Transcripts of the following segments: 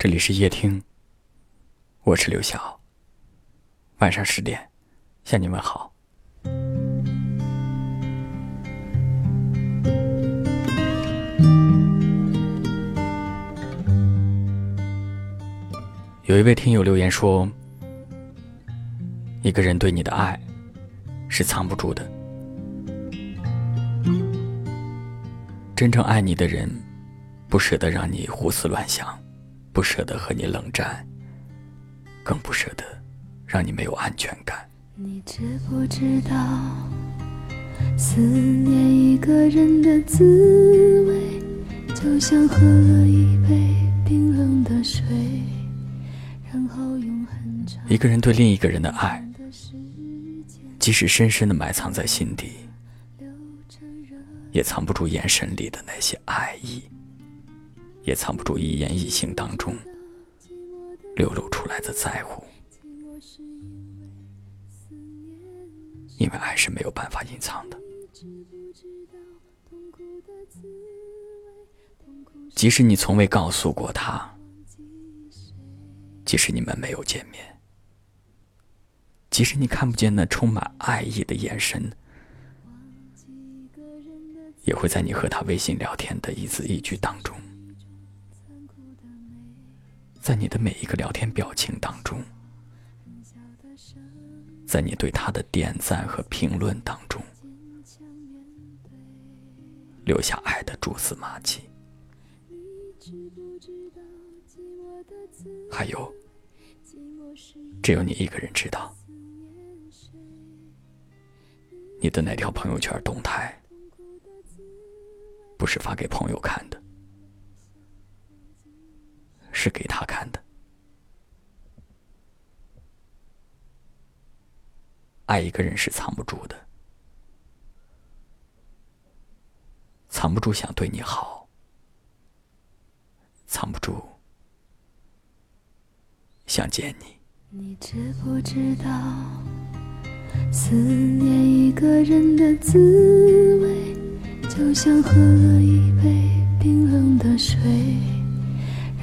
这里是夜听，我是刘晓。晚上十点，向你问好。有一位听友留言说：“一个人对你的爱是藏不住的，真正爱你的人，不舍得让你胡思乱想，不舍得和你冷战，更不舍得让你没有安全感。”你知不知道，思念一个人的滋味，就像喝了一杯冰冷的水。一个人对另一个人的爱，即使深深的埋藏在心底，也藏不住眼神里的那些爱意，也藏不住一言一行当中流露出来的在乎。因为爱是没有办法隐藏的，即使你从未告诉过他。即使你们没有见面，即使你看不见那充满爱意的眼神，也会在你和他微信聊天的一字一句当中，在你的每一个聊天表情当中，在你对他的点赞和评论当中，留下爱的蛛丝马迹。还有，只有你一个人知道，你的那条朋友圈动态不是发给朋友看的，是给他看的。爱一个人是藏不住的，藏不住想对你好，藏不住。想见你。你知不知道，思念一个人的滋味，就像喝了一杯冰冷的水，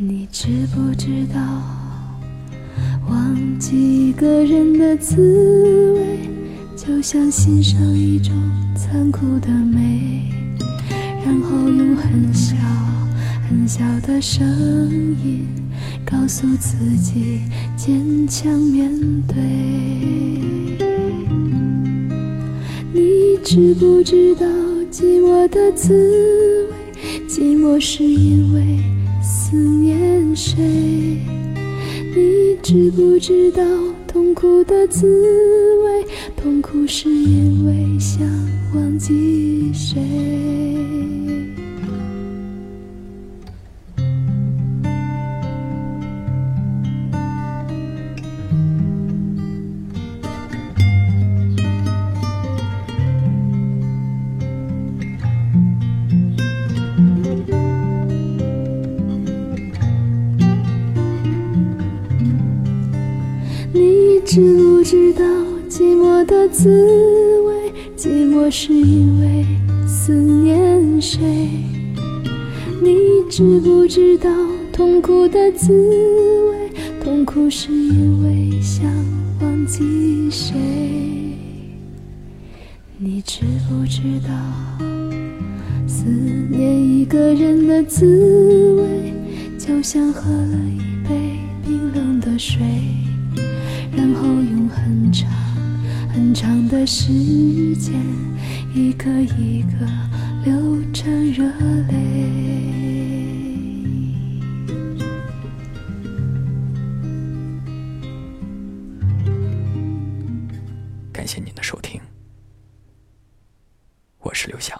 你知不知道忘记一个人的滋味，就像欣赏一种残酷的美，然后用很小。很小的声音告诉自己坚强面对。你知不知道寂寞的滋味？寂寞是因为思念谁？你知不知道痛苦的滋味？痛苦是因为想忘记谁？知不知道寂寞的滋味？寂寞是因为思念谁？你知不知道痛苦的滋味？痛苦是因为想忘记谁？你知不知道思念一个人的滋味，就像喝了一杯冰冷的水？然后用很长很长的时间一颗一颗流成热泪感谢您的收听我是刘翔